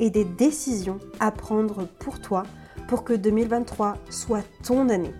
et des décisions à prendre pour toi pour que 2023 soit ton année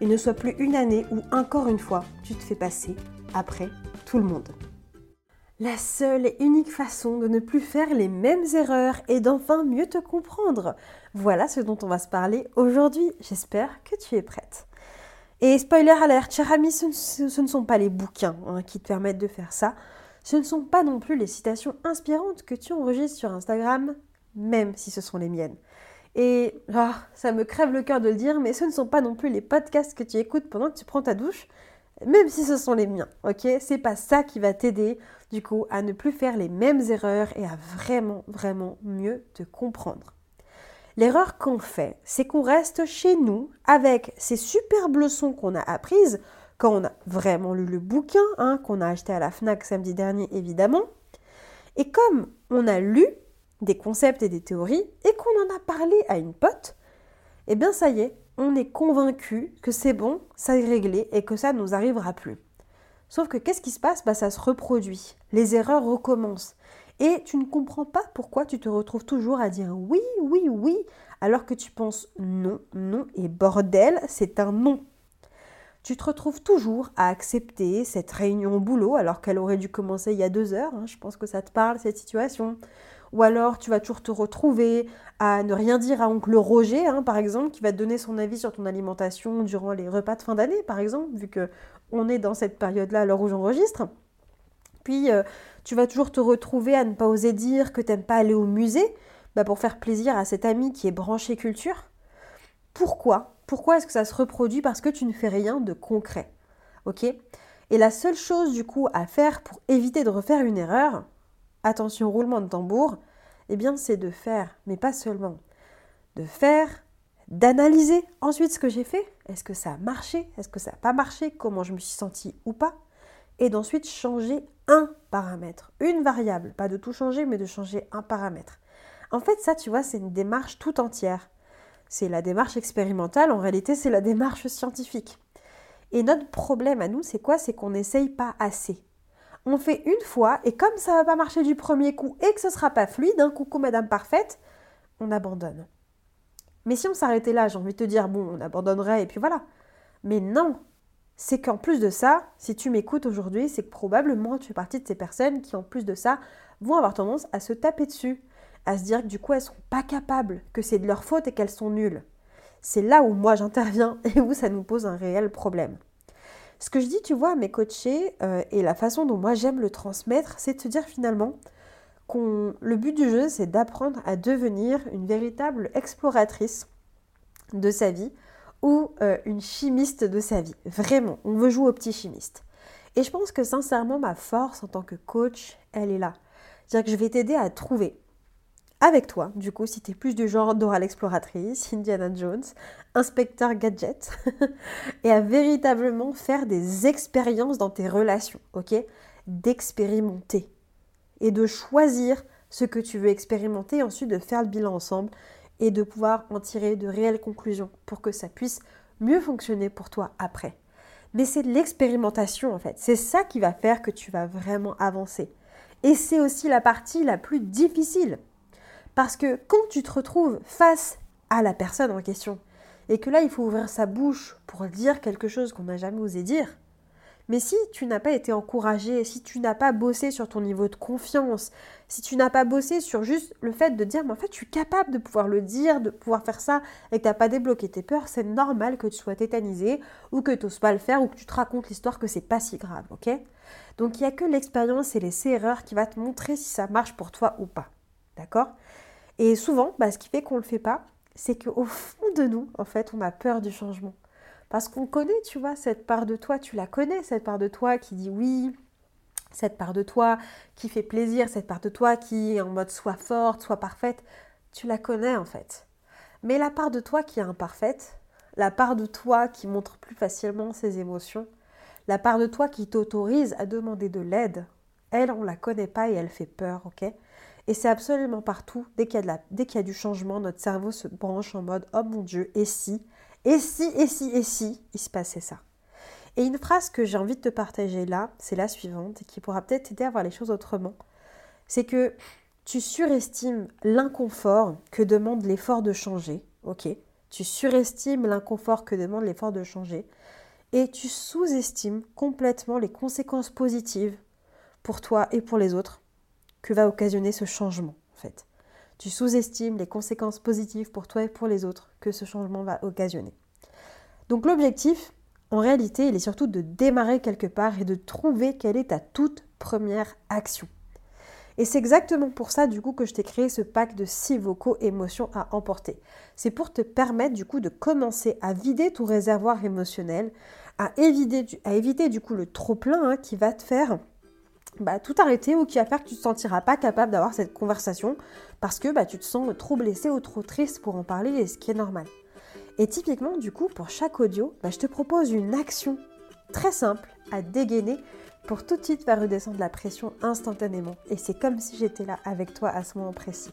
et ne soit plus une année où encore une fois tu te fais passer après tout le monde. La seule et unique façon de ne plus faire les mêmes erreurs et d'enfin mieux te comprendre. Voilà ce dont on va se parler aujourd'hui. J'espère que tu es prête. Et spoiler alert, cher ami, ce, ne sont pas les bouquins hein, qui te permettent de faire ça. Ce ne sont pas non plus les citations inspirantes que tu enregistres sur Instagram même si ce sont les miennes. Et ah, ça me crève le cœur de le dire, mais ce ne sont pas non plus les podcasts que tu écoutes pendant que tu prends ta douche, même si ce sont les miens, ok? C'est pas ça qui va t'aider, du coup, à ne plus faire les mêmes erreurs et à vraiment, vraiment mieux te comprendre. L'erreur qu'on fait, c'est qu'on reste chez nous avec ces superbes leçons qu'on a apprises quand on a vraiment lu le bouquin, hein, qu'on a acheté à la FNAC samedi dernier évidemment. Et comme on a lu des concepts et des théories et qu'on en a parlé à une pote, eh bien ça y est, on est convaincu que c'est bon, ça est réglé et que ça ne nous arrivera plus. Sauf que qu'est-ce qui se passe? Bah, Ça se reproduit. Les erreurs recommencent. Et tu ne comprends pas pourquoi tu te retrouves toujours à dire oui, oui, oui, alors que tu penses non, non, et bordel, c'est un non. Tu te retrouves toujours à accepter cette réunion au boulot alors qu'elle aurait dû commencer il y a deux heures. Hein. Je pense que ça te parle, cette situation ou alors tu vas toujours te retrouver à ne rien dire à oncle Roger, hein, par exemple, qui va donner son avis sur ton alimentation durant les repas de fin d'année, par exemple, vu que on est dans cette période-là l'heure où j'enregistre. Puis euh, tu vas toujours te retrouver à ne pas oser dire que tu n'aimes pas aller au musée, bah, pour faire plaisir à cet ami qui est branché culture. Pourquoi? Pourquoi est-ce que ça se reproduit? Parce que tu ne fais rien de concret. Ok? Et la seule chose du coup à faire pour éviter de refaire une erreur, attention roulement de tambour, eh bien c'est de faire, mais pas seulement, de faire, d'analyser ensuite ce que j'ai fait, est-ce que ça a marché, est-ce que ça n'a pas marché, comment je me suis sentie ou pas, et d'ensuite changer un paramètre, une variable, pas de tout changer, mais de changer un paramètre. En fait, ça, tu vois, c'est une démarche tout entière. C'est la démarche expérimentale, en réalité, c'est la démarche scientifique. Et notre problème à nous, c'est quoi? C'est qu'on n'essaye pas assez on fait une fois et comme ça va pas marcher du premier coup et que ce sera pas fluide, un coucou madame parfaite, on abandonne. Mais si on s'arrêtait là, j'ai envie de te dire bon, on abandonnerait et puis voilà. Mais non, c'est qu'en plus de ça, si tu m'écoutes aujourd'hui, c'est que probablement tu fais partie de ces personnes qui en plus de ça vont avoir tendance à se taper dessus, à se dire que du coup elles sont pas capables, que c'est de leur faute et qu'elles sont nulles. C'est là où moi j'interviens et où ça nous pose un réel problème. Ce que je dis, tu vois, à mes coachés, euh, et la façon dont moi j'aime le transmettre, c'est de se dire finalement qu'on le but du jeu, c'est d'apprendre à devenir une véritable exploratrice de sa vie ou euh, une chimiste de sa vie. Vraiment, on veut jouer au petit chimiste. Et je pense que sincèrement, ma force en tant que coach, elle est là. C'est-à-dire que je vais t'aider à trouver avec toi, du coup, si tu es plus du genre Dora l'exploratrice, Indiana Jones, inspecteur gadget, et à véritablement faire des expériences dans tes relations, ok? D'expérimenter et de choisir ce que tu veux expérimenter, et ensuite de faire le bilan ensemble et de pouvoir en tirer de réelles conclusions pour que ça puisse mieux fonctionner pour toi après. Mais c'est l'expérimentation en fait, c'est ça qui va faire que tu vas vraiment avancer. Et c'est aussi la partie la plus difficile. Parce que quand tu te retrouves face à la personne en question, et que là il faut ouvrir sa bouche pour dire quelque chose qu'on n'a jamais osé dire, Mais si tu n'as pas été encouragé, si tu n'as pas bossé sur ton niveau de confiance, si tu n'as pas bossé sur juste le fait de dire, mais en fait, je suis capable de pouvoir le dire, de pouvoir faire ça, et que tu n'as pas débloqué tes peurs, c'est normal que tu sois tétanisé, ou que tu n'oses pas le faire, ou que tu te racontes l'histoire que c'est pas si grave, ok? Donc il n'y a que l'expérience et les erreurs qui va te montrer si ça marche pour toi ou pas. D'accord? Et souvent, bah, ce qui fait qu'on ne le fait pas, c'est qu'au fond de nous, en fait, on a peur du changement. Parce qu'on connaît, tu vois, cette part de toi, tu la connais, cette part de toi qui dit oui, cette part de toi qui fait plaisir, cette part de toi qui est en mode soit forte, soit parfaite, tu la connais en fait. Mais la part de toi qui est imparfaite, la part de toi qui montre plus facilement ses émotions, la part de toi qui t'autorise à demander de l'aide, elle, on la connaît pas et elle fait peur, ok? Et c'est absolument partout. Dès qu'il y, a du changement, notre cerveau se branche en mode Oh mon Dieu, et si et si, et si, et si, il se passait ça. Et une phrase que j'ai envie de te partager là, c'est la suivante, et qui pourra peut-être t'aider à voir les choses autrement. C'est que tu surestimes l'inconfort que demande l'effort de changer, ok? Tu surestimes l'inconfort que demande l'effort de changer, et tu sous-estimes complètement les conséquences positives pour toi et pour les autres que va occasionner ce changement, en fait tu sous-estimes les conséquences positives pour toi et pour les autres que ce changement va occasionner. Donc l'objectif, en réalité, il est surtout de démarrer quelque part et de trouver quelle est ta toute première action. Et c'est exactement pour ça du coup que je t'ai créé ce pack de 6 vocaux émotions à emporter. C'est pour te permettre du coup de commencer à vider ton réservoir émotionnel, à éviter, du coup le trop plein hein, qui va te faire bah, tout arrêter ou qui va faire que tu ne te sentiras pas capable d'avoir cette conversation parce que bah, tu te sens trop blessé ou trop triste pour en parler et ce qui est normal. Et typiquement, du coup, pour chaque audio, bah, je te propose une action très simple à dégainer pour tout de suite faire redescendre la pression instantanément. Et c'est comme si j'étais là avec toi à ce moment précis.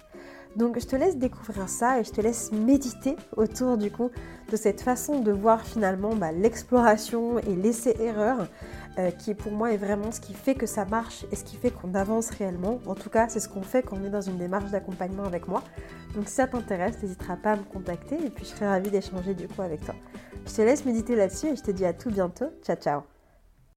Donc je te laisse découvrir ça et je te laisse méditer autour du coup de cette façon de voir finalement bah, l'exploration et l'essai-erreur euh, qui pour moi est vraiment ce qui fait que ça marche et ce qui fait qu'on avance réellement. En tout cas, c'est ce qu'on fait quand on est dans une démarche d'accompagnement avec moi. Donc si ça t'intéresse, n'hésiteras pas à me contacter et puis je serai ravie d'échanger du coup avec toi. Je te laisse méditer là-dessus et je te dis à tout bientôt. Ciao ciao